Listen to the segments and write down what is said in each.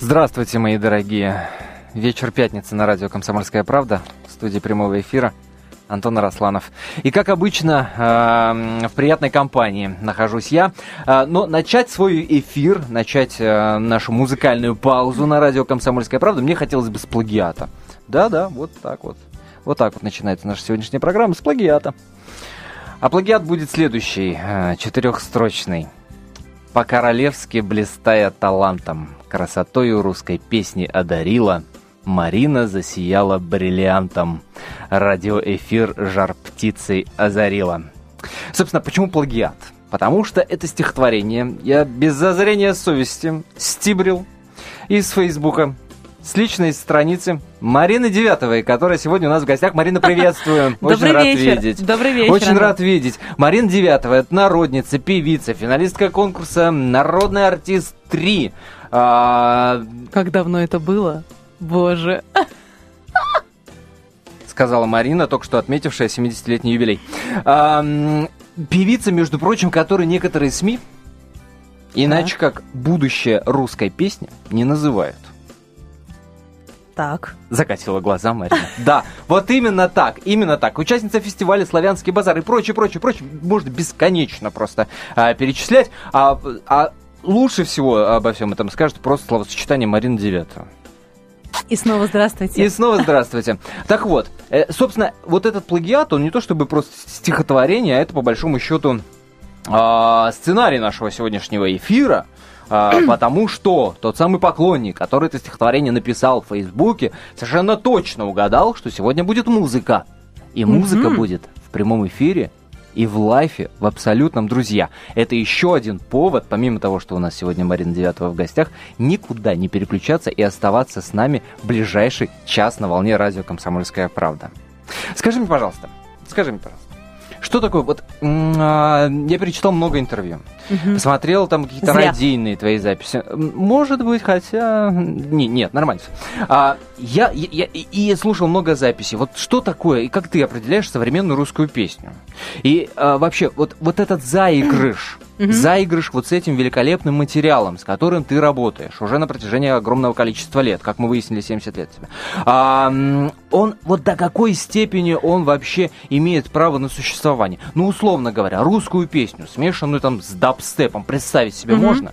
Здравствуйте, мои дорогие. Вечер пятницы на радио «Комсомольская правда» в студии прямого эфира. Антон Росланов. И, как обычно, э, в приятной компании нахожусь я. Э, но начать свой эфир, начать э, нашу музыкальную паузу на радио «Комсомольская правда» мне хотелось бы с плагиата. Да-да, вот так вот. Вот так вот начинается наша сегодняшняя программа с плагиата. А плагиат будет следующий, четырехстрочный. По-королевски блистая талантом, красотою русской песни одарила – Марина засияла бриллиантом. Радиоэфир жар птицей озарила. Собственно, почему плагиат? Потому что это стихотворение я без зазрения совести стибрил из Фейсбука с личной страницы Марины Девятовой, которая сегодня у нас в гостях. Марина, приветствую. Очень Добрый рад вечер. видеть. Добрый вечер. Очень рад видеть. Марина Девятова, это народница, певица, финалистка конкурса «Народный артист 3». А... Как давно это было? Боже. Сказала Марина, только что отметившая 70-летний юбилей. А, певица, между прочим, которой некоторые СМИ, иначе да. как будущее русской песни, не называют. Так. Закатила глаза Марина. Да, вот именно так, именно так. Участница фестиваля «Славянский базар» и прочее, прочее, прочее. Можно бесконечно просто а, перечислять. А, а лучше всего обо всем этом скажет просто словосочетание Марина Девятого. И снова здравствуйте. И снова здравствуйте. Так вот, э, собственно, вот этот плагиат, он не то чтобы просто стихотворение, а это по большому счету а, сценарий нашего сегодняшнего эфира. А, потому что тот самый поклонник, который это стихотворение написал в Фейсбуке, совершенно точно угадал, что сегодня будет музыка. И музыка будет в прямом эфире и в лайфе, в абсолютном друзья. Это еще один повод, помимо того, что у нас сегодня Марина Девятова в гостях, никуда не переключаться и оставаться с нами ближайший час на волне радио «Комсомольская правда». Скажи мне, пожалуйста, скажи мне, пожалуйста, что такое? Вот а, я перечитал много интервью. Угу. Посмотрел там какие-то радийные твои записи. Может быть, хотя... Не, нет, нормально. А, я, я, я и слушал много записей. Вот что такое, и как ты определяешь современную русскую песню? И а, вообще, вот, вот этот заигрыш, угу. заигрыш вот с этим великолепным материалом, с которым ты работаешь уже на протяжении огромного количества лет, как мы выяснили, 70 лет тебе. А, он вот до какой степени он вообще имеет право на существование? Ну, условно говоря, русскую песню, смешанную там с дабстепом, представить себе угу. можно?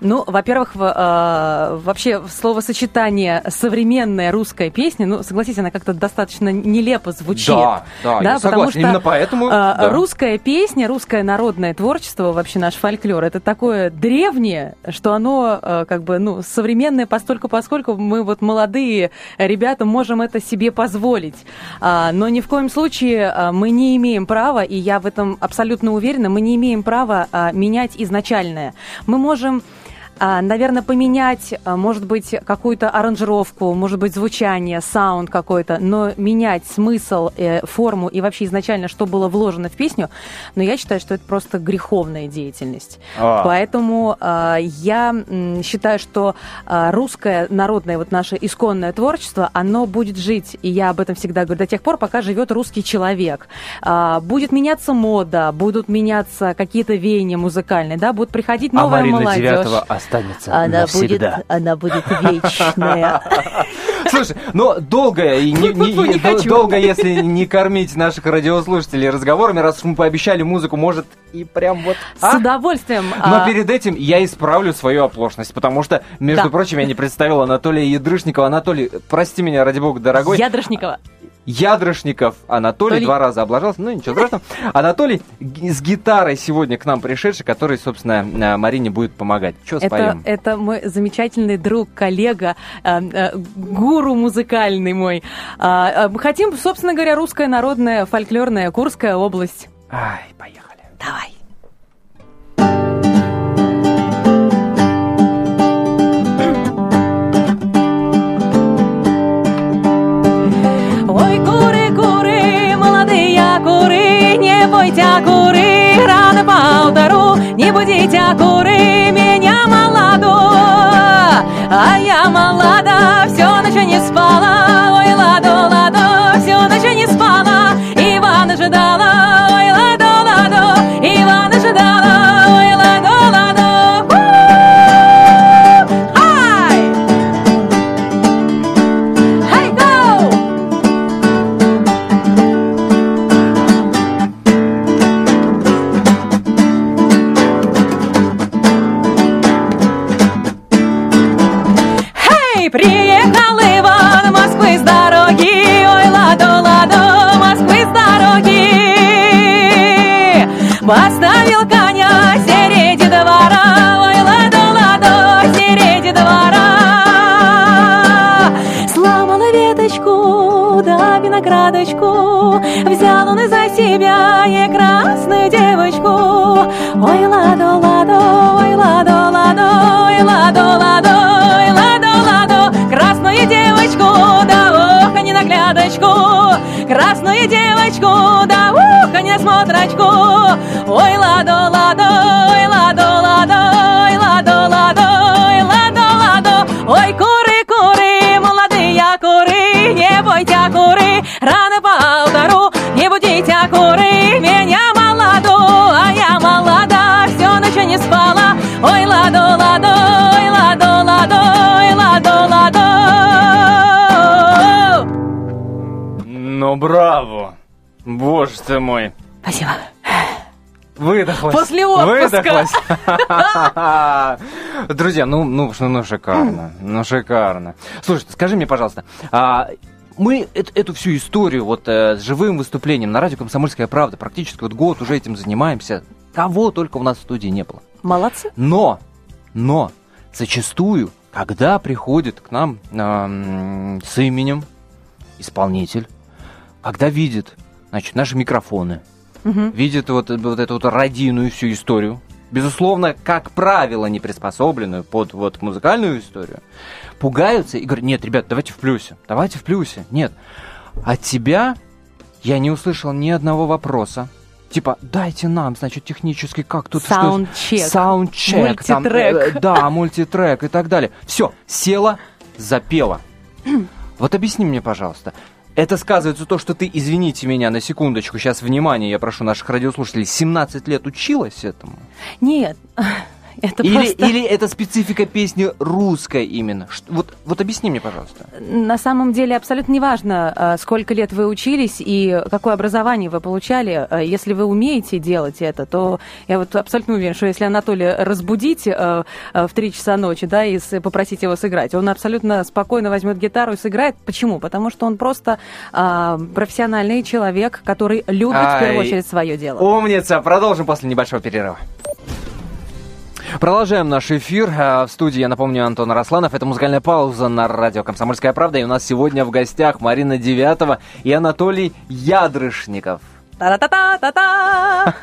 Ну, во-первых, э, вообще словосочетание современная русская песня, ну, согласитесь, она как-то достаточно нелепо звучит. Да, да, да я потому согласен. Что, Именно поэтому э, да. русская песня, русское народное творчество, вообще наш фольклор, это такое древнее, что оно э, как бы, ну, современное постольку, поскольку мы вот молодые ребята можем это себе позволить. А, но ни в коем случае мы не имеем права, и я в этом абсолютно уверена, мы не имеем права а, менять изначальное. Мы можем можем а, наверное, поменять, а, может быть, какую-то аранжировку, может быть, звучание, саунд какой-то, но менять смысл, э, форму и вообще изначально, что было вложено в песню, но я считаю, что это просто греховная деятельность. А. Поэтому я считаю, что русское народное, вот наше исконное творчество, оно будет жить, и я об этом всегда говорю, до тех пор, пока живет русский человек. Будет меняться мода, будут меняться какие-то веяния музыкальные, да, будут приходить новая а молодежь останется она навсегда. Будет, она будет вечная. Слушай, но долго, и не, не, не, долго, если не кормить наших радиослушателей разговорами, раз уж мы пообещали музыку, может и прям вот... А? С удовольствием. Но а... перед этим я исправлю свою оплошность, потому что, между да. прочим, я не представил Анатолия Ядрышникова. Анатолий, прости меня, ради бога, дорогой. Ядрышникова. Ядрышников Анатолий, Толий. два раза облажался, ну ничего страшного. Анатолий с гитарой сегодня к нам пришедший, который, собственно, э, Марине будет помогать. Что споем? Это, это мой замечательный друг, коллега, э, э, гуру музыкальный мой. Э, э, хотим, собственно говоря, русская народная фольклорная Курская область. Ай, поехали. Давай. Будьте куры, рано поутру, не будите куры меня молоду. А я молода, все ночь не спала, виноградочку, взял он из-за себя и красную девочку. Ой, ладо, ладо, ой, ладо, ладо, ой, ладо, ладо, ой, ладо, ладо, красную девочку, да ох, не наглядочку, красную девочку, да ух, не смотрочку. Ой, ладо, ладо, ой, ладо, браво! Боже ты мой! Спасибо. Выдохлась. После отпуска. Выдохлась. Друзья, ну, ну, ну, ну, шикарно. Ну, шикарно. Слушай, скажи мне, пожалуйста, а, мы эту, эту всю историю вот э, с живым выступлением на радио «Комсомольская правда» практически вот год уже этим занимаемся. Кого только у нас в студии не было. Молодцы. Но, но, зачастую, когда приходит к нам эм, с именем исполнитель, когда видит, значит, наши микрофоны, Мгм. видит вот, вот эту вот родийную всю историю, безусловно, как правило, не приспособленную под вот музыкальную историю, пугаются и говорят, нет, ребят, давайте в плюсе, давайте в плюсе. Нет, от тебя я не услышал ни одного вопроса. Типа, дайте нам, значит, технически как тут что- Саундчек. Саундчек. там, Мультитрек. э, да, мультитрек и так далее. Все, села, запела. Вот объясни мне, пожалуйста, это сказывается то, что ты, извините меня на секундочку, сейчас внимание, я прошу наших радиослушателей, 17 лет училась этому? Нет, это Или, просто... или это специфика песни русская именно? Вот, вот объясни мне, пожалуйста. На самом деле абсолютно неважно, а, сколько лет вы учились и какое образование вы получали. А, Если вы умеете делать это, то я вот абсолютно уверен, что если Анатолия разбудить а, а, в 3 часа ночи, да, и попросить его сыграть, он абсолютно спокойно возьмет гитару и сыграет. Почему? Потому что он просто а, профессиональный человек, который любит в первую очередь свое дело. Умница! Продолжим после небольшого перерыва. Продолжаем наш эфир. А, В студии, я напомню, Антон Росланов. Это музыкальная пауза на радио «Комсомольская правда». И у нас сегодня в гостях Марина Девятова и Анатолий Ядрышников. Та-та-та-та-та!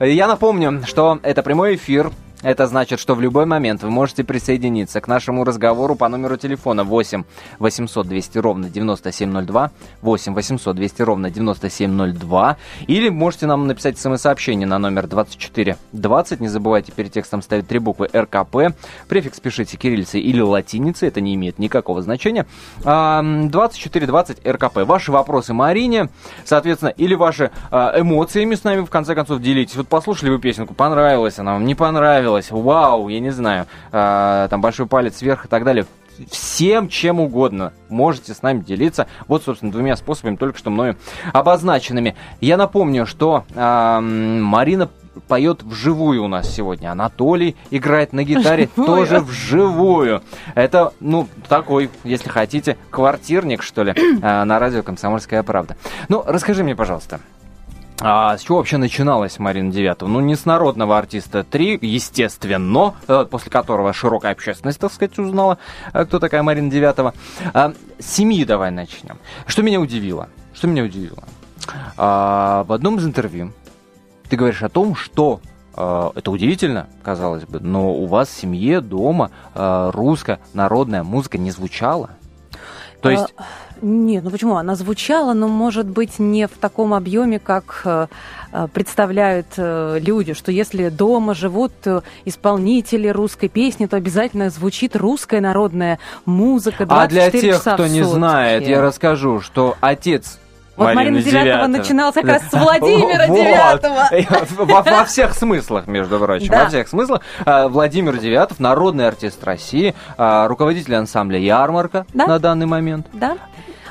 Я напомню, что это прямой эфир. Это значит, что в любой момент вы можете присоединиться к нашему разговору по номеру телефона 8 800 200 ровно 9702, 8 800 200 ровно 9702, или можете нам написать смс-сообщение на номер 2420, не забывайте перед текстом ставить три буквы РКП, префикс пишите кириллицей или латиницей, это не имеет никакого значения, А, 2420 РКП. Ваши вопросы Марине, соответственно, или ваши а, эмоциями с нами, в конце концов, делитесь. Вот послушали вы песенку, понравилась она вам, не понравилась, вау, я не знаю, а, там большой палец вверх и так далее. Всем, чем угодно можете с нами делиться. Вот, собственно, двумя способами, только что мною обозначенными. Я напомню, что м, Марина поет вживую у нас сегодня. Анатолий играет на гитаре Вживую? тоже вживую. Это, ну, такой, если хотите, квартирник, что ли, а, на радио «Комсомольская правда». Ну, расскажи мне, пожалуйста, а с чего вообще начиналась Марина Девятова? Ну, не с народного артиста 3, естественно, э, после которого широкая общественность, так сказать, узнала, э, кто такая Марина Девятова. С семьи давай начнем. Что меня удивило? Что меня удивило? А, в одном из интервью ты говоришь о том, что э, это удивительно, казалось бы, но у вас в семье, дома русская народная музыка не звучала. То есть, А, Нет, ну почему? Она звучала, но, может быть, не в таком объеме, как э, э, представляют э, люди, что если дома живут исполнители русской песни, то обязательно звучит русская народная музыка 24 а для тех, часа кто не знает, я расскажу, что отец Вот Марина Девятова начиналась как раз с Владимира. Девятого. Во, во всех смыслах, между прочим, Да. во всех смыслах. А, Владимир Девятов, народный артист России, а, руководитель ансамбля «Ярмарка» Да. на данный момент. Да.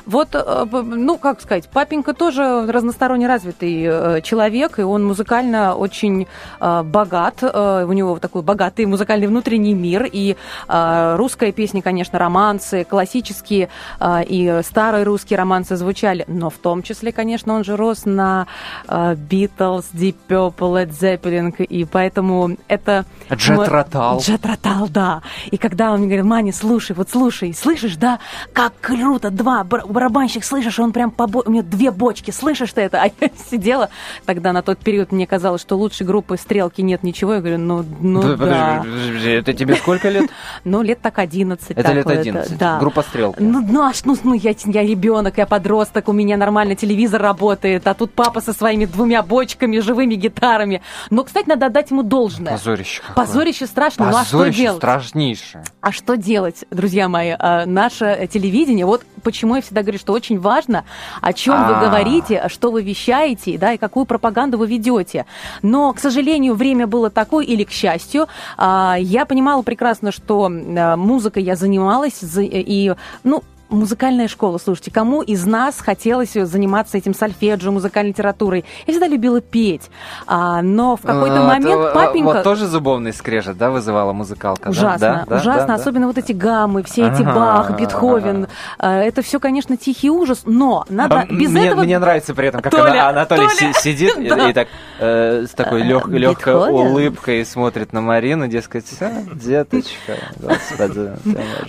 Вот, э, ну, как сказать, папенька тоже разносторонне развитый э, человек, и он музыкально очень э, богат, у него такой богатый музыкальный внутренний мир, и русская песня, конечно, романсы, классические и старые русские романсы звучали, но в том числе, конечно, он же рос на Beatles, Deep Purple, Led Zeppelin, и поэтому это... Джет Ротал. Джет Ротал, да. И когда он мне говорил, Маня, слушай, вот слушай, слышишь, да, как круто, два, барабанщик, слышишь, он прям по у него две бочки, слышишь ты это? А я сидела тогда на тот период, мне казалось, что лучшей группы «Стрелки» нет ничего. Я говорю, ну, ну да. Подожди, подожди, это тебе сколько лет? Ну, лет так 11. Это лет 11, это, да. группа «Стрелки». Ну, ну, аж, ну, ну я, я ребенок, я подросток, у меня нормально телевизор работает, а тут папа со своими двумя бочками, живыми гитарами. Но, кстати, надо отдать ему должное. Позорище какое. Позорище страшно, Позорище ну а что делать? страшнейшее. А что делать, друзья мои? А, наше телевидение, вот почему я всегда говорю, что очень важно, о чем вы а. говорите, что вы вещаете, да, и какую пропаганду вы ведете. Но, к сожалению, время было такое, или к счастью, а, я понимала прекрасно, что музыкой я занималась, и, ну, музыкальная школа, слушайте, кому из нас хотелось заниматься этим сольфеджио, музыкальной литературой? Я всегда любила петь, а, но в какой-то вот, момент э, папенька... Вот тоже зубовный скрежет, да, вызывала музыкалка? Ужасно, да? ужасно, да, особенно да. вот эти гаммы, все эти Бах, Бетховен, а, это все, конечно, тихий ужас, но надо а, без мне, этого... Мне нравится при этом, как Толя, Анатолий Толя. сидит и, так э, с такой лег, легкой улыбкой смотрит на Марину, дескать, деточка, господи.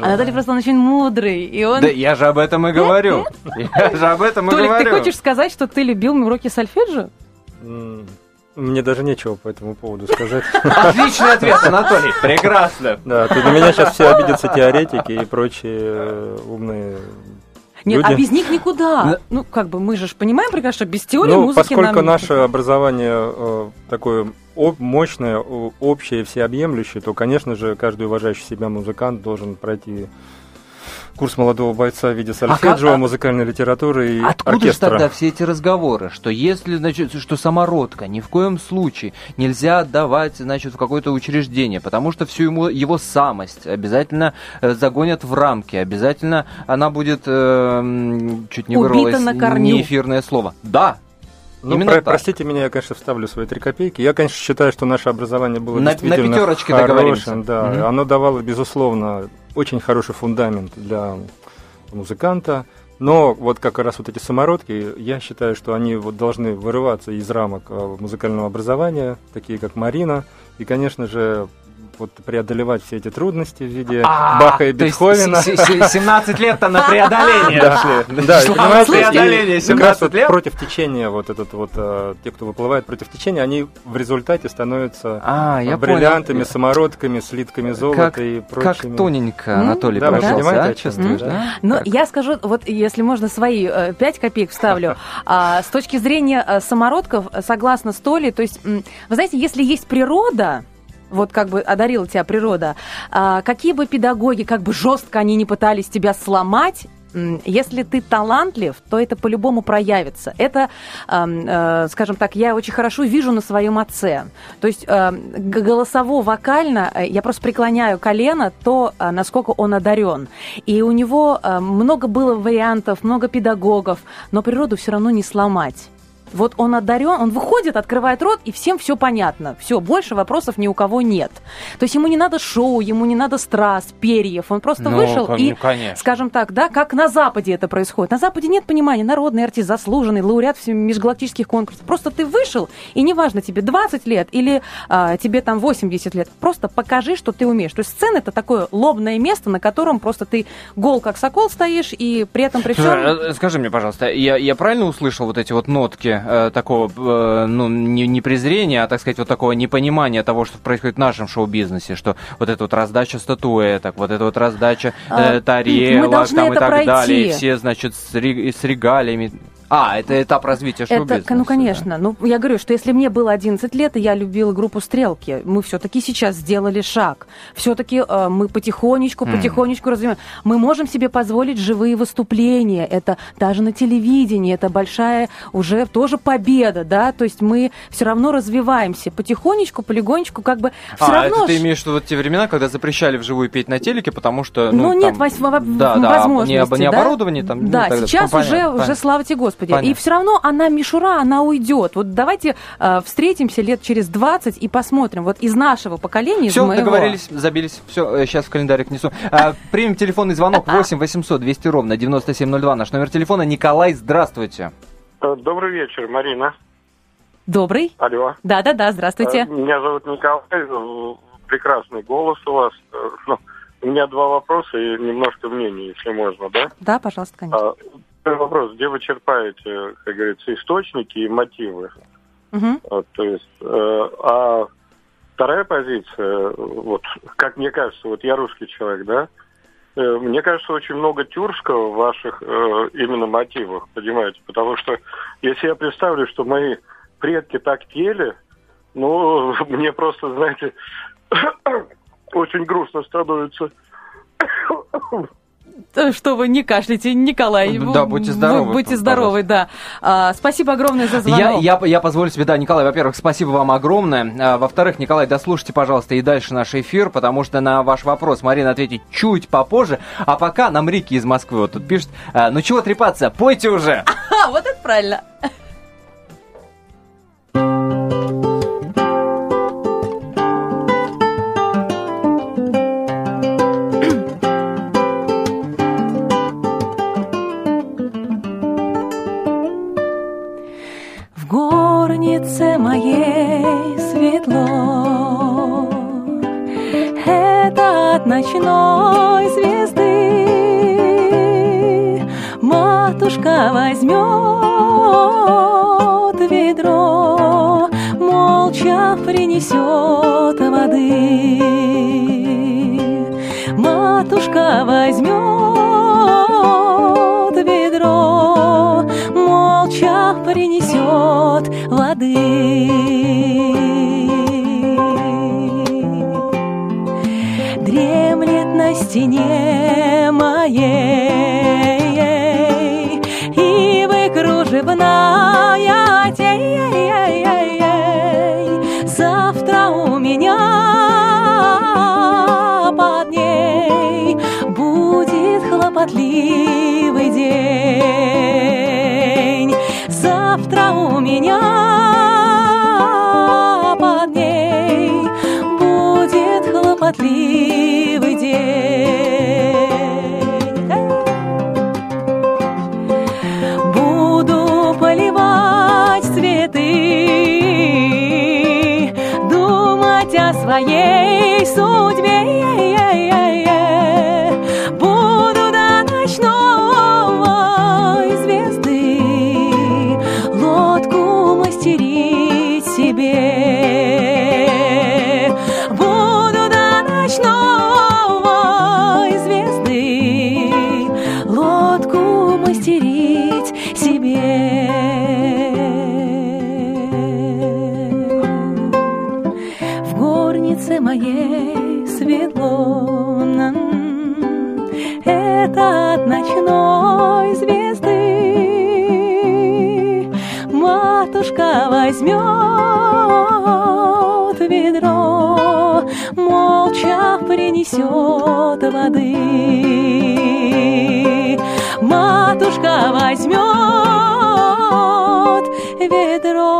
Анатолий просто очень мудрый, и он... Да, я же об этом и говорю. Я же об этом и Толик, говорю. ты хочешь сказать, что ты любил уроки сольфеджио? Мне даже нечего по этому поводу сказать. Отличный ответ, Анатолий. Прекрасно. Да, ты на меня сейчас все обидятся теоретики и прочие э, умные нет, люди. а без них никуда. Ну, как бы мы же понимаем прекрасно, что без теории ну, музыки поскольку нам... наше образование э, такое мощное, общее, всеобъемлющее, то, конечно же, каждый уважающий себя музыкант должен пройти курс молодого бойца в виде сольфеджио, а, музыкальной литературы и Откуда оркестра. же тогда все эти разговоры, что если, значит, что самородка ни в коем случае нельзя отдавать, значит, в какое-то учреждение, потому что всю ему, его самость обязательно э, загонят в рамки, обязательно она будет, э, чуть не вырвалось неэфирное слово. Да, ну, Именно про- простите меня, я, конечно, вставлю свои три копейки. Я, конечно, считаю, что наше образование было на, действительно на пятерочке хорошим. Да, угу. Оно давало, безусловно, очень хороший фундамент для музыканта. Но вот как раз вот эти самородки, я считаю, что они вот должны вырываться из рамок э, музыкального образования, такие как Марина. И, конечно же, вот преодолевать все эти трудности в виде а, Баха и Бетховена. 17 лет-то на преодоление Да, понимаете, как раз против течения, вот этот вот, э, те, кто выплывает против течения, они в результате становятся а, бриллиантами, самородками, слитками золота и прочими. Как тоненько Анатолий чувствую, да? Ну, я скажу, вот если можно, свои 5 э, копеек вставлю. А, с точки зрения э, самородков, согласно Столи, то есть, вы знаете, если есть природа, вот как бы одарила тебя природа, а, какие бы педагоги, как бы жестко они не пытались тебя сломать, если ты талантлив, то это по-любому проявится. Это, э, скажем так, я очень хорошо вижу на своем отце. То есть э, голосово-вокально э, я просто преклоняю колено то, э, насколько он одарен. И у него э, много было вариантов, много педагогов, но природу все равно не сломать. Вот он одарен, он выходит, открывает рот, и всем все понятно. Все, больше вопросов ни у кого нет. То есть ему не надо шоу, ему не надо страз, перьев. Он просто ну, вышел и, конечно. скажем так, да, как на Западе это происходит. На Западе нет понимания, народный артист, заслуженный, лауреат межгалактических конкурсов. Просто ты вышел, и неважно, тебе 20 лет или а, тебе там 80 лет, просто покажи, что ты умеешь. То есть сцена это такое лобное место, на котором просто ты гол как сокол стоишь, и при этом при всем... Э, скажи мне, пожалуйста, я, я правильно услышал вот эти вот нотки э, такого, э, ну, не, не презрения, а, так сказать, вот такого непонимания того, что происходит в нашем шоу-бизнесе, что вот эта вот раздача статуэток, вот эта вот раздача э, а, тарелок там и так пройти. далее, и все, значит, с, с регалиями. А, это этап развития шоу-бизнеса. Это, ну, конечно. Да. Ну, я говорю, что если мне было 11 лет, и я любила группу «Стрелки», мы все-таки сейчас сделали шаг. Все-таки э, мы потихонечку, потихонечку mm. развиваем. Мы можем себе позволить живые выступления. Это даже на телевидении. Это большая уже тоже победа, да? То есть мы все равно развиваемся потихонечку, полигонечку, как бы все а, равно... это ты имеешь в виду вот те времена, когда запрещали вживую петь на телеке, потому что... Ну, ну там... нет, вось... да, возможности, да, не, не оборудование там. Да, ну, сейчас уже, понятно. уже, слава тебе Господи. Понятно. И все равно она мишура, она уйдет. Вот давайте э, встретимся лет через 20 и посмотрим. Вот из нашего поколения, Все, из моего... договорились, забились. Все, сейчас э, в календарик несу. Э, примем телефонный звонок 8 800 200 ровно 9702. Наш номер телефона. Николай, здравствуйте. Э, добрый вечер, Марина. Добрый. Алло. Да-да-да, здравствуйте. Меня зовут Николай. Прекрасный голос у вас. Ну, у меня два вопроса и немножко мнений, если можно, да? Да, пожалуйста, конечно. Вопрос. Где вы черпаете, как говорится, источники и мотивы? Угу. Вот, то есть, э, а вторая позиция, вот, как мне кажется, вот я русский человек, да, э, мне кажется, очень много тюркского в ваших э, именно мотивах, понимаете? Потому что если я представлю, что мои предки так пели, ну, мне просто, знаете, очень грустно становится. Что вы не кашляйте, Николай. Да, будьте здоровы. Будьте здоровы, да. А, спасибо огромное за звонок. Я, я, я позволю себе, да, Николай, во-первых, спасибо вам огромное. А, во-вторых, Николай, дослушайте, пожалуйста, и дальше наш эфир, потому что на ваш вопрос Марина ответит чуть попозже. А пока нам Рики из Москвы вот тут пишет, а, ну чего трепаться, пойте уже. Вот это правильно. Ночной звезды. Матушка возьмет ведро Молча принесет воды. Матушка возьмет воды стене моей И кружевная тень Завтра у меня под ней Будет хлопотливый день. Завтра у меня воды Матушка возьмет ведро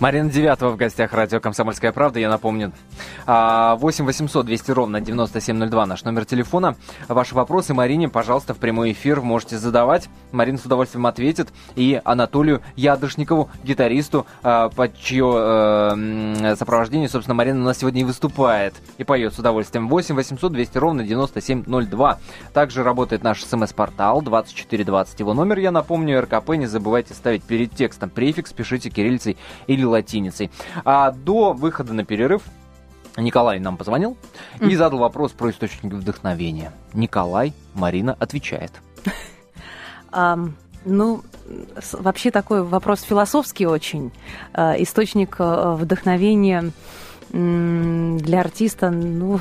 Марина Девятова в гостях радио «Комсомольская правда», я напомню. 8 800 200 ровно 9702 наш номер телефона. Ваши вопросы Марине, пожалуйста, в прямой эфир можете задавать. Марина с удовольствием ответит. И Анатолию Ядрышникову, гитаристу, а, под чье э, сопровождение, собственно, Марина у нас сегодня и выступает. И поет с удовольствием. 8 800 200 ровно 9702. Также работает наш смс-портал 2420. Его номер, я напомню, РКП. Не забывайте ставить перед текстом префикс, пишите кириллицей или латиницей. А до выхода на перерыв Николай нам позвонил mm. и задал вопрос про источники вдохновения. Николай, Марина отвечает. Um, ну, вообще такой вопрос философский очень. Uh, источник uh, вдохновения для артиста, ну,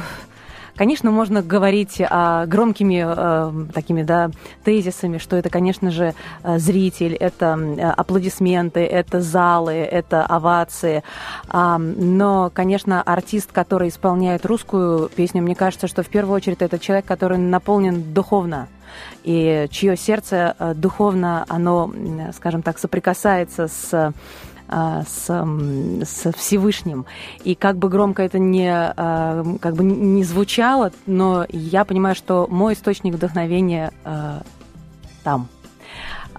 Конечно, можно говорить о громкими э, такими да, тезисами, что это, конечно же, э, зритель, это э, аплодисменты, это залы, это овации. А, но, конечно, артист, который исполняет русскую песню, мне кажется, что в первую очередь это человек, который наполнен духовно и чье сердце духовно, оно, скажем так, соприкасается с а, с, с Всевышним. И как бы громко это не, а, как бы не звучало, но я понимаю, что мой источник вдохновения а, там.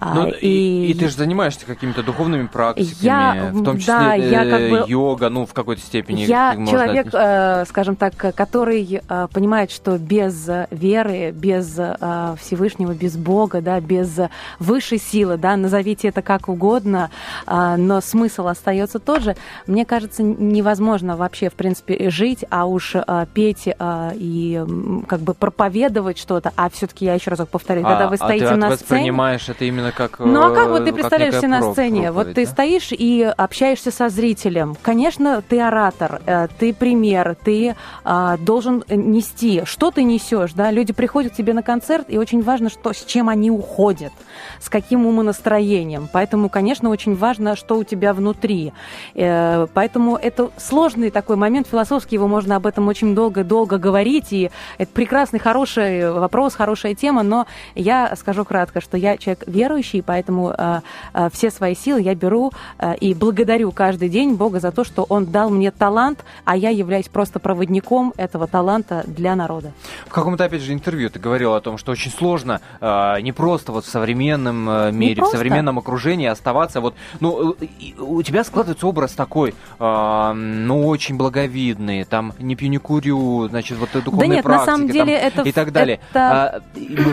Ну, и, и, ты же занимаешься какими-то духовными практиками, я, в том числе да, я как бы, йога, ну, в какой-то степени. Я человек, э, скажем так, который э, понимает, что без веры, без э, Всевышнего, без Бога, да, без высшей силы, да, назовите это как угодно, э, но смысл остается тот же. Мне кажется, невозможно вообще, в принципе, жить, а уж э, петь э, и как бы проповедовать что-то, а все-таки я еще раз повторю, а, когда вы стоите а ты на воспринимаешь это именно как Ну а как вот ты э, представляешься на сцене? Проповедь, вот ты да? стоишь и общаешься со зрителем. Конечно, ты оратор, э, ты пример, ты а, должен нести. Что ты несешь, да? Люди приходят к тебе на концерт, и очень важно, что, с чем они уходят, с каким умонастроением. Поэтому, конечно, очень важно, что у тебя внутри. Э, поэтому это сложный такой момент философский, его можно об этом очень долго-долго говорить, и это прекрасный, хороший вопрос, хорошая тема, но я скажу кратко, что я человек верующий, поэтому э, э, все свои силы я беру и благодарю каждый день Бога за то, что Он дал мне талант, а я являюсь просто проводником этого таланта для народа. В каком-то, опять же, интервью ты говорил о том, что очень сложно не просто вот в современном э, мире, в современном окружении оставаться. Вот, ну, э, у тебя складывается образ такой, э, ну, очень благовидный, там, не пью, не курю, значит, вот духовные да нет, практики, на самом деле там, это, и так далее. Это... А,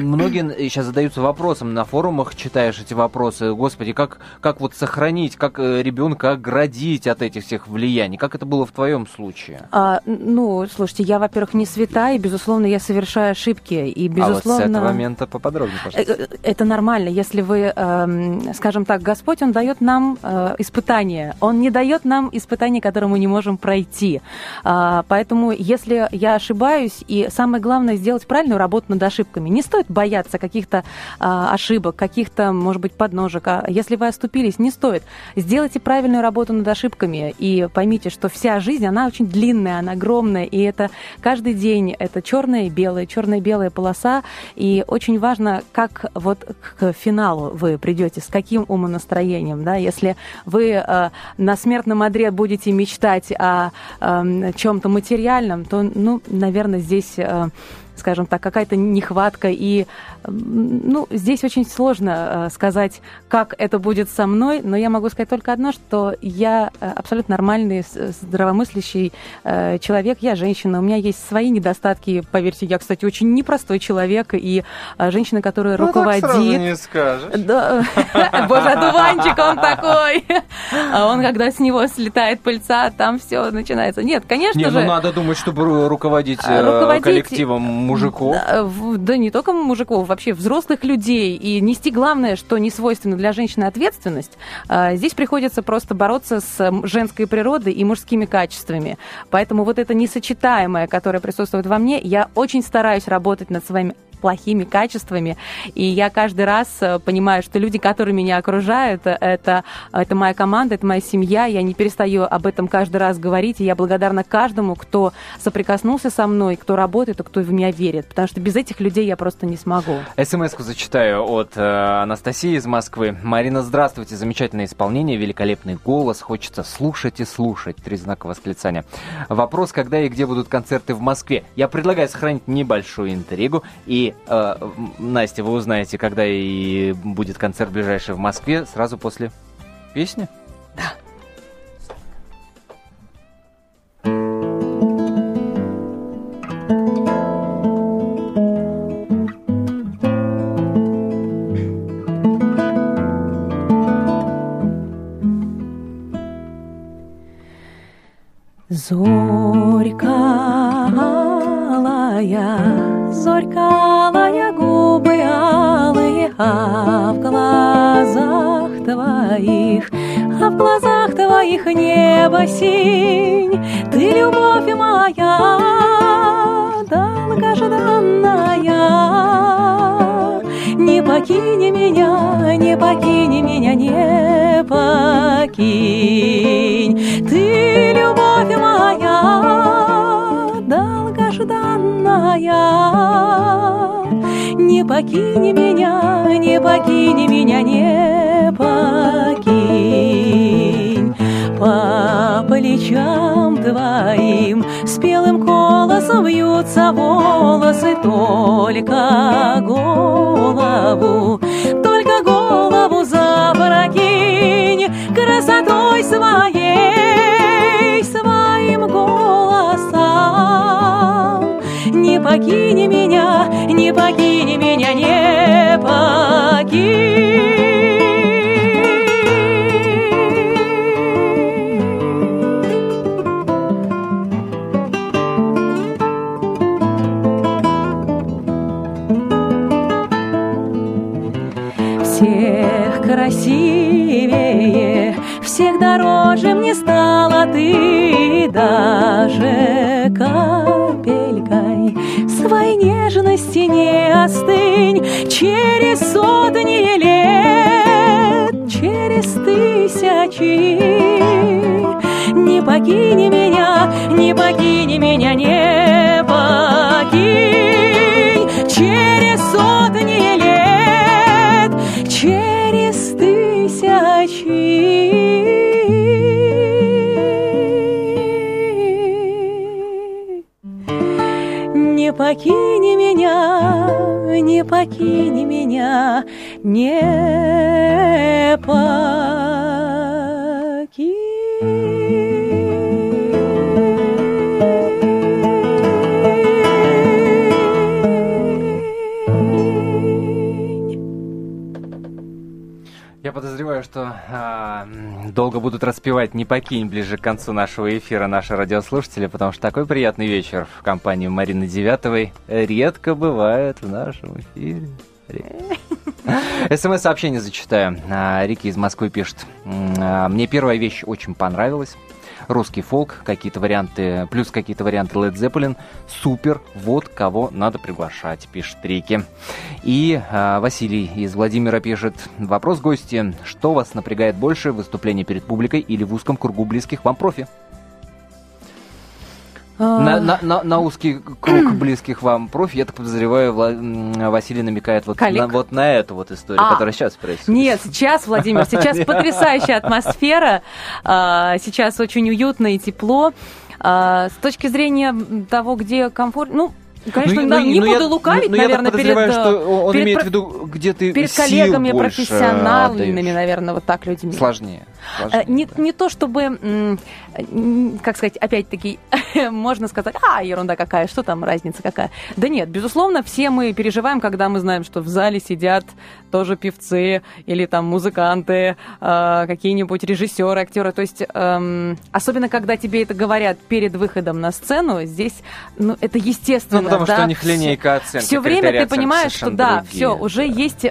многие сейчас задаются вопросом на форумах, читаешь эти вопросы, господи, как, как вот сохранить, как э, ребенка оградить от этих всех влияний? Как это было в твоем случае? А, ну, слушайте, я, во-первых, не святая, и, безусловно, я совершаю ошибки, и, безусловно... А вот с этого момента поподробнее, пожалуйста. Это нормально, если вы, э, скажем так, Господь, Он дает нам э, испытания, Он не дает нам испытания, которые мы не можем пройти. А, поэтому, если я ошибаюсь, и самое главное, сделать правильную работу над ошибками, не стоит бояться каких-то а, ошибок, каких-то может быть, подножек. А если вы оступились, не стоит. Сделайте правильную работу над ошибками и поймите, что вся жизнь, она очень длинная, она огромная, и это каждый день это черная и белая, черная и белая полоса, и очень важно, как вот к финалу вы придете, с каким умонастроением, да, если вы э, на смертном одре будете мечтать о э, чем-то материальном, то, ну, наверное, здесь э, скажем так, какая-то нехватка. И ну, здесь очень сложно э, сказать, как это будет со мной, но я могу сказать только одно, что я э, абсолютно нормальный, здравомыслящий э, человек, я женщина, у меня есть свои недостатки, поверьте, я, кстати, очень непростой человек, и женщина, которая ну, руководит... Так сразу не скажешь. Да, боже, одуванчик он такой. А он, когда с него слетает пыльца, там все начинается. Нет, конечно не, ну, же... ну надо думать, чтобы руководить коллективом мужиков. Да, да не только мужиков, вообще взрослых людей. И нести главное, что не свойственно для женщины ответственность. А, здесь приходится просто бороться с женской природой и мужскими качествами. Поэтому вот это несочетаемое, которое присутствует во мне, я очень стараюсь работать над своими плохими качествами. И я каждый раз э, понимаю, что люди, которые меня окружают, это, это моя команда, это моя семья. Я не перестаю об этом каждый раз говорить. И я благодарна каждому, кто соприкоснулся со мной, кто работает и кто в меня верит. Потому что без этих людей я просто не смогу. СМС-ку зачитаю от э, Анастасии из Москвы. Марина, здравствуйте. Замечательное исполнение, великолепный голос. Хочется слушать и слушать. Три знака восклицания. Вопрос, когда и где будут концерты в Москве. Я предлагаю сохранить небольшую интригу. И, э, Настя, вы узнаете, когда и будет концерт ближайший в Москве сразу после песни. Небо синь, ты любовь моя, долгожданная. Не покини меня, не покини меня, не покинь. Ты любовь моя, долгожданная. Не покини меня, не покини меня, не покинь. По плечам твоим спелым колосом вьются волосы, только голову, только голову запрокинь красотой своей, своим голосом. Не покини меня, не покини меня, не покинь. Капелькой своей нежности не остынь через сотни лет, через тысячи. Не покини меня, не покини меня, не покинь через покини меня, не покини меня, не покини. Я подозреваю, что а, долго будут распевать «Не покинь» ближе к концу нашего эфира наши радиослушатели, потому что такой приятный вечер в компании Марины Девятовой редко бывает в нашем эфире. СМС-сообщение зачитаю. А, Рики из Москвы пишет. «А, мне первая вещь очень понравилась русский фолк, какие-то варианты, плюс какие-то варианты Led Zeppelin. Супер, вот кого надо приглашать, пишет Рики. И э, Василий из Владимира пишет, вопрос гости, что вас напрягает больше, выступление перед публикой или в узком кругу близких вам профи? На, на, на, на узкий круг близких вам профи, я так подозреваю, Вла... Василий намекает вот на, вот на эту вот историю, а, которая сейчас происходит. Нет, сейчас, Владимир, сейчас потрясающая атмосфера, а, сейчас очень уютно и тепло. А, с точки зрения того, где комфорт, ну, Конечно, ну, да, ну, не ну, буду я, лукавить, ну, наверное, перед, что он перед, имеет в виду, где ты перед коллегами профессиональными, отдаешь. наверное, вот так людьми. Сложнее. Сложнее не, да. не то чтобы, как сказать, опять-таки, можно сказать, а, ерунда какая, что там, разница какая. Да нет, безусловно, все мы переживаем, когда мы знаем, что в зале сидят тоже певцы или там музыканты, э, какие-нибудь режиссеры, актеры. То есть, э, особенно когда тебе это говорят перед выходом на сцену, здесь, ну, это естественно. Ну, потому да? что у них линейка оценки. Все время ты понимаешь, что да, все, уже есть э,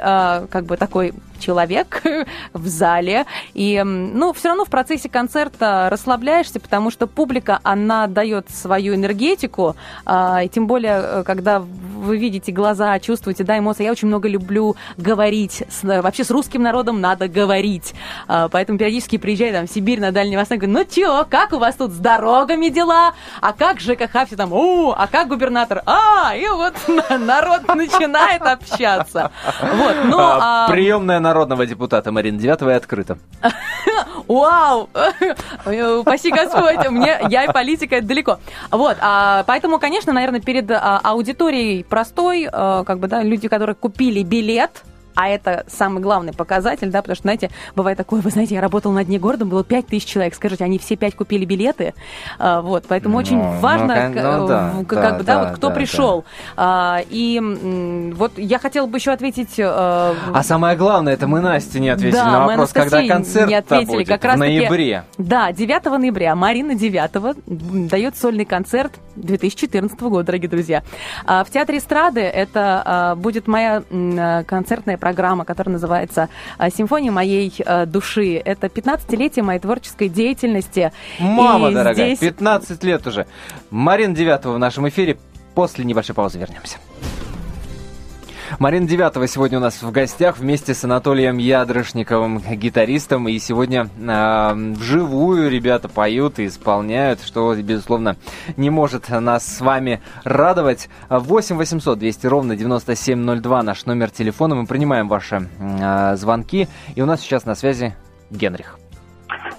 как бы такой человек в зале. И, ну, все равно в процессе концерта расслабляешься, потому что публика, она дает свою энергетику. А, и тем более, э, когда вы видите глаза, чувствуете, да, эмоции. Я очень много люблю говорить. вообще с русским народом надо говорить. А, поэтому периодически приезжаю там в Сибирь, на Дальний Восток, говорю, ну чё, как у вас тут с дорогами дела? А как ЖКХ все там, о, а как губернатор? А, и вот народ начинает общаться. Вот, ну, а, а... Приемная народного депутата Марина Девятого и открыта. Вау! Спаси Господь! Мне, я и политика, это далеко. Вот, а, поэтому, конечно, наверное, перед а, аудиторией простой, а, как бы, да, люди, которые купили билет, а это самый главный показатель, да, потому что, знаете, бывает такое, вы знаете, я работал на дне города, было 5 тысяч человек, скажите, они все пять купили билеты, а, вот, поэтому ну, очень ну, важно, ну, да, как да, бы, да, да, вот кто да, пришел. Да. А, и вот я хотела бы еще ответить... А, а самое главное, это мы Насте не ответили да, на вопрос, когда концерт не ответили, будет, как раз в ноябре. Таки, да, 9 ноября, Марина 9 дает сольный концерт 2014 года, дорогие друзья. А, в Театре эстрады это а, будет моя концертная программа, которая называется а, «Симфония моей а, души». Это 15-летие моей творческой деятельности. Мама И дорогая, здесь... 15 лет уже. Марина Девятого в нашем эфире. После небольшой паузы вернемся. Марина Девятова сегодня у нас в гостях вместе с Анатолием Ядрышниковым, гитаристом. И сегодня э, вживую ребята поют и исполняют, что, безусловно, не может нас с вами радовать. 8 800 200 ровно 9702 наш номер телефона. Мы принимаем ваши э, звонки. И у нас сейчас на связи Генрих.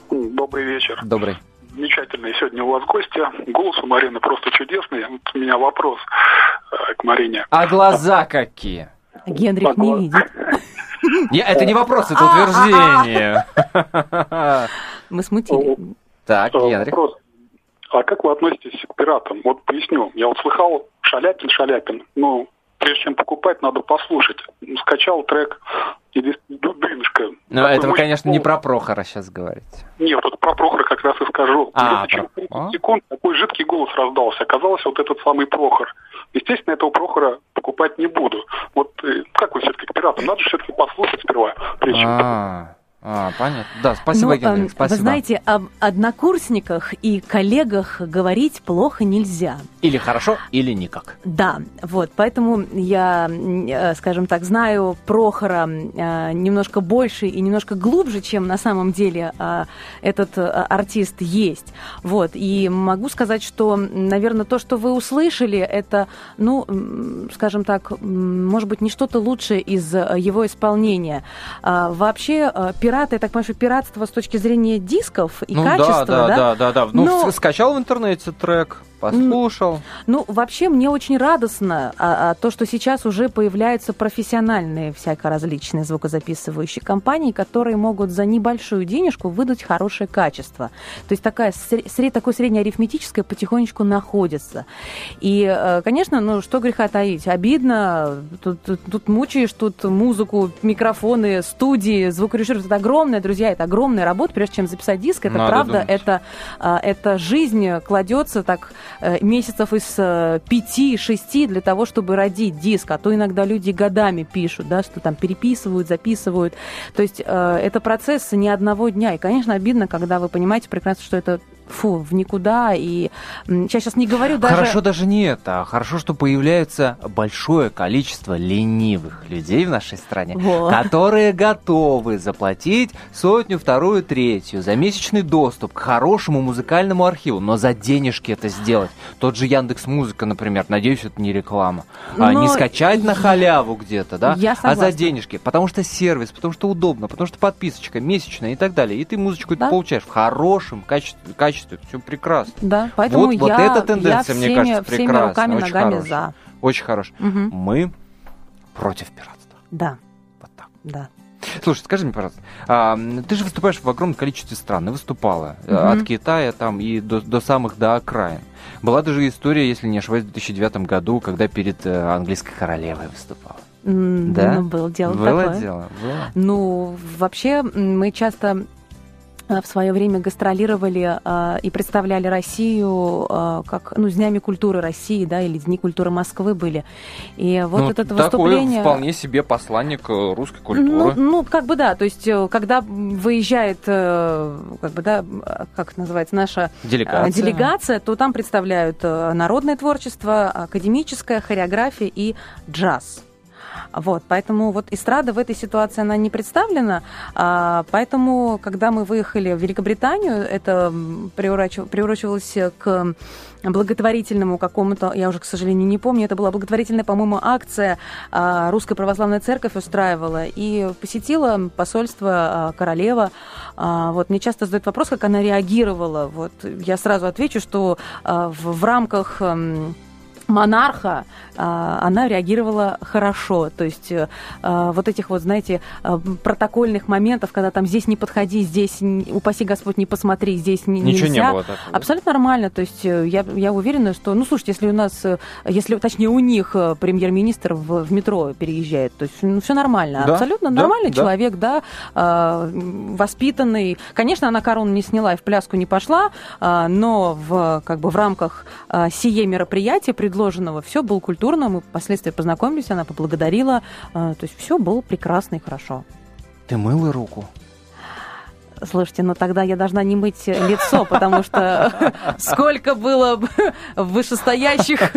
Добрый вечер. Добрый замечательные сегодня у вас гости. Голос у Марины просто чудесный. Вот у меня вопрос э, к Марине. А глаза какие? Генрих а не видит. Я, это не вопрос, это утверждение. Мы смутили. Так, Генрих. Вопрос. А как вы относитесь к пиратам? Вот поясню. Я вот слыхал Шаляпин, Шаляпин. Ну, прежде чем покупать, надо послушать. Скачал трек, и дубинушка. Ну, это вы, конечно, не про Прохора сейчас говорите. Нет, вот про Прохора как раз и скажу. А, про... А? секунд такой жидкий голос раздался. Оказалось, вот этот самый Прохор. Естественно, этого Прохора покупать не буду. Вот э, как вы все-таки к пиратам? Надо все-таки послушать сперва, прежде чем... А. Понятно. Да, спасибо, ну, Генрих, спасибо. Вы знаете, об однокурсниках и коллегах говорить плохо нельзя. Или хорошо, или никак. Да, вот, поэтому я, э, скажем так, знаю Прохора э, немножко больше и немножко глубже, чем на самом деле э, этот артист есть. Вот, и могу сказать, что, наверное, то, что вы услышали, это, ну, скажем так, может быть, не что-то лучшее из его исполнения. А, вообще, пираты, я так понимаю, что пиратство с точки зрения дисков и ну, качества, да? Да, да, да, да. Ну, Но... скачал в интернете трек, Послушал. Ну, вообще, мне очень радостно а, а, то, что сейчас уже появляются профессиональные всяко различные звукозаписывающие компании, которые могут за небольшую денежку выдать хорошее качество. То есть такая, сред, такое среднеарифметическое потихонечку находится. И, э, конечно, ну, что греха таить, обидно, тут, тут, тут мучаешь, тут музыку, микрофоны, студии, звукорежиссер, это огромная, друзья, это огромная работа, прежде чем записать диск, это Надо правда, это, а, это жизнь кладется так месяцев из э, пяти-шести для того, чтобы родить диск, а то иногда люди годами пишут, да, что там переписывают, записывают. То есть э, это процесс не одного дня. И, конечно, обидно, когда вы понимаете прекрасно, что это фу, в никуда. И я сейчас не говорю даже... Хорошо даже не это, а хорошо, что появляется большое количество ленивых людей в нашей стране, вот. которые готовы заплатить сотню, вторую, третью за месячный доступ к хорошему музыкальному архиву, но за денежки это сделать. Тот же Яндекс Музыка, например, надеюсь, это не реклама. А но... не скачать на халяву где-то, да, я а за денежки. Потому что сервис, потому что удобно, потому что подписочка месячная и так далее. И ты музычку да? получаешь в хорошем качестве, качестве качестве. Все прекрасно. Да, поэтому вот, я, вот эта тенденция, я мне кажется, всеми прекрасна. руками, очень ногами хорошая. за. Очень хорошо. Угу. Мы против пиратства. Да. Вот так. Да. Слушай, скажи мне, пожалуйста, а, ты же выступаешь в огромном количестве стран, и выступала угу. от Китая там и до, до самых до окраин. Была даже история, если не ошибаюсь, в 2009 году, когда перед э, английской королевой выступала. да? Ну, было дело было такое. дело, было. Ну, вообще, мы часто в свое время гастролировали э, и представляли Россию э, как ну, с Днями культуры России, да, или Дни культуры Москвы были. И вот ну, это такое выступление... вполне себе посланник э, русской культуры. Ну, ну, как бы да, то есть э, когда выезжает, э, как бы да, как называется, наша делегация, делегация то там представляют народное творчество, академическое, хореография и джаз. Вот, поэтому вот эстрада в этой ситуации, она не представлена, а, поэтому, когда мы выехали в Великобританию, это приурочивалось к благотворительному какому-то, я уже, к сожалению, не помню, это была благотворительная, по-моему, акция а, Русская Православная Церковь устраивала, и посетила посольство а, королева. А, вот, мне часто задают вопрос, как она реагировала. Вот, я сразу отвечу, что а, в, в рамках монарха, а, она реагировала хорошо. То есть э, а, вот этих вот, знаете, а, протокольных моментов, когда там здесь не подходи, здесь, упаси Господь, не посмотри, здесь Ничего нельзя. не было такого. Абсолютно нормально. То есть э, я, я уверена, что, ну, слушайте, если у нас, э, если, точнее, у них премьер-министр в, в метро переезжает, то есть ну, все нормально. Да? Абсолютно да? нормальный да? человек, да, воспитанный. Конечно, она корону не сняла и в пляску не пошла, но в, как бы, в рамках сие мероприятия предложено предложенного. Все было культурно, мы впоследствии познакомились, она поблагодарила. Э, то есть все было прекрасно и хорошо. Ты мыла руку? Слушайте, ну тогда я должна не мыть лицо, потому что сколько было вышестоящих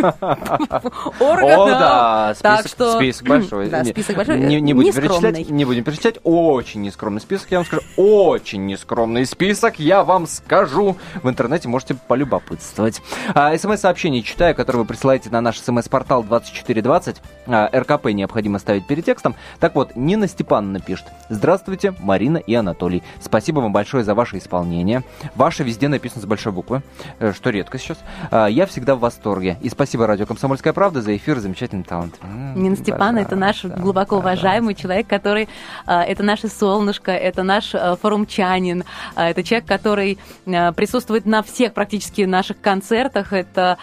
органов. О, да, список, так что... список большой. Список большой. Не, не, будем перечислять, не будем перечислять. Очень нескромный список, я вам скажу. Очень нескромный список, я вам скажу. В интернете можете полюбопытствовать. А, СМС-сообщение читаю, которое вы присылаете на наш СМС-портал 2420. А, РКП необходимо ставить перед текстом. Так вот, Нина Степановна пишет. Здравствуйте, Марина и Анатолий. Спасибо Спасибо вам большое за ваше исполнение. Ваше везде написано с большой буквы, э, что редко сейчас. А, я всегда в восторге. И спасибо радио «Комсомольская правда» за эфир, замечательный талант. Нина Степановна, это наш да, глубоко уважаемый человек, который... А, это наше солнышко, это наш а, форумчанин, это человек, который присутствует на всех практически наших концертах. Это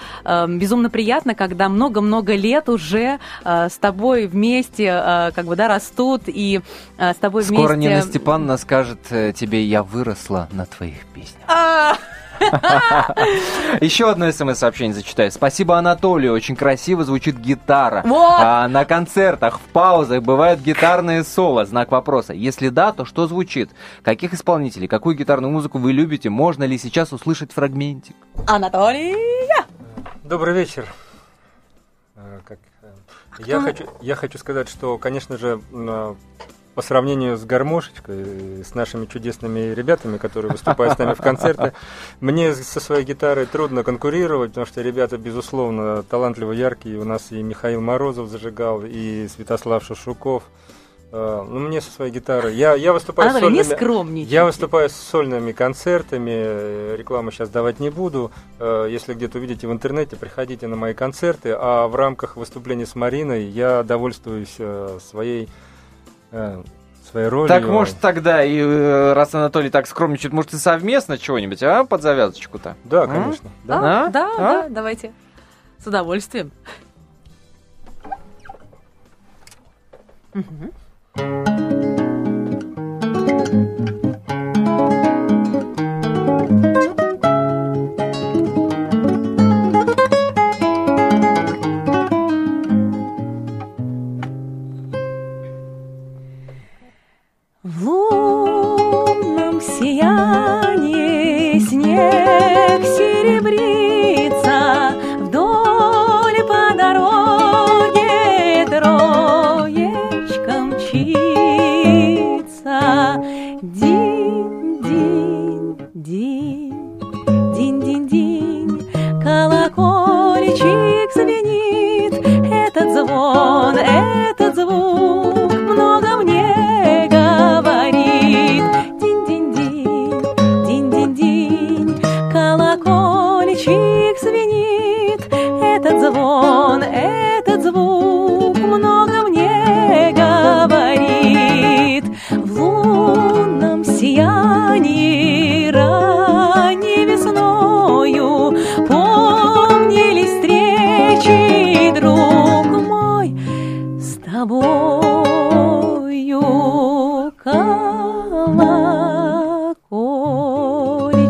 безумно приятно, когда много-много лет уже с тобой вместе как бы, да, растут и с тобой вместе... Скоро Нина Степановна скажет э, тебе я выросла на твоих песнях. А! Еще одно смс-сообщение зачитаю. Спасибо Анатолию, очень красиво звучит гитара. Вот. А, на концертах, в паузах бывают гитарные соло. Знак вопроса. Если да, то что звучит? Каких исполнителей, какую гитарную музыку вы любите? Можно ли сейчас услышать фрагментик? Анатолий! Добрый вечер. Э, как, э, я, хочу, я хочу сказать, что, конечно же, по сравнению с гармошечкой, с нашими чудесными ребятами, которые выступают с нами в концерте, мне со своей гитарой трудно конкурировать, потому что ребята, безусловно, талантливо яркие. У нас и Михаил Морозов зажигал, и Святослав Шушуков. А, ну, мне со своей гитарой. Я, я выступаю а, с сольными, Я выступаю с сольными концертами. Рекламу сейчас давать не буду. А, если где-то увидите в интернете, приходите на мои концерты. А в рамках выступления с Мариной я довольствуюсь своей э, своей ролью. Так, может, тогда, и э, раз Анатолий так скромничает, может, и совместно чего-нибудь, а, под завязочку-то? Да, конечно. А? Да, а? да, а? да, давайте. С удовольствием. Угу.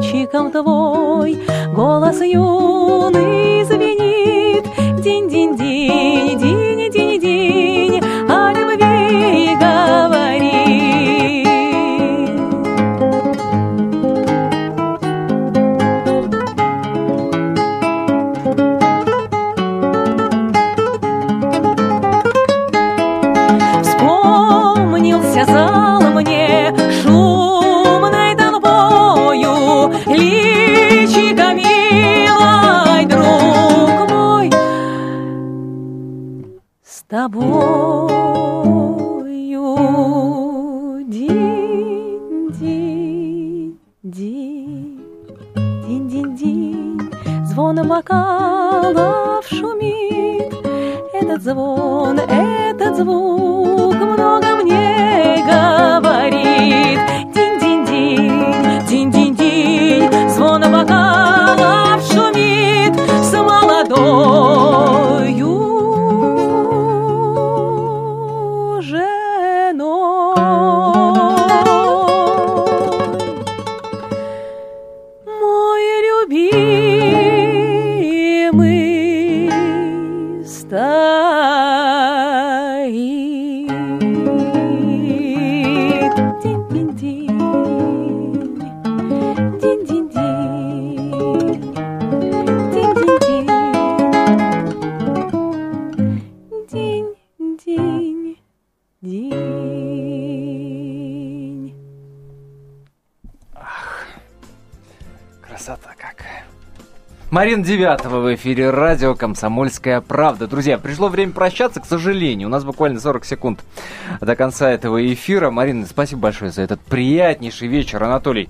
личиком твой. Голос юный звенит Марина Девятого в эфире радио «Комсомольская правда». Друзья, пришло время прощаться, к сожалению. У нас буквально 40 секунд до конца этого эфира. Марина, спасибо большое за этот приятнейший вечер. Анатолий,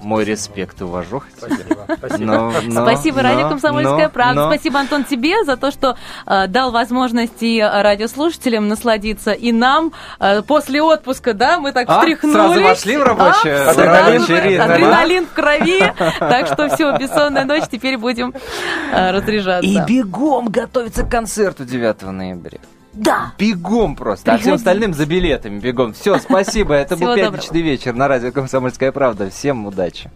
мой респект и уважух. Спасибо. Спасибо, но, но, Спасибо Радио но, «Комсомольская но, правда». Но. Спасибо, Антон, тебе за то, что э, дал возможность и радиослушателям насладиться, и нам э, после отпуска, да, мы так а, встряхнулись. сразу вошли в рабочее, а, адреналин, ритм, адреналин в крови. Так что все, бессонная ночь, теперь будем э, разряжаться. И бегом готовиться к концерту 9 ноября. Да. Бегом просто. Приходи. А всем остальным за билетами бегом. Все, спасибо. Это был пятничный вечер на радио «Комсомольская правда». Всем удачи.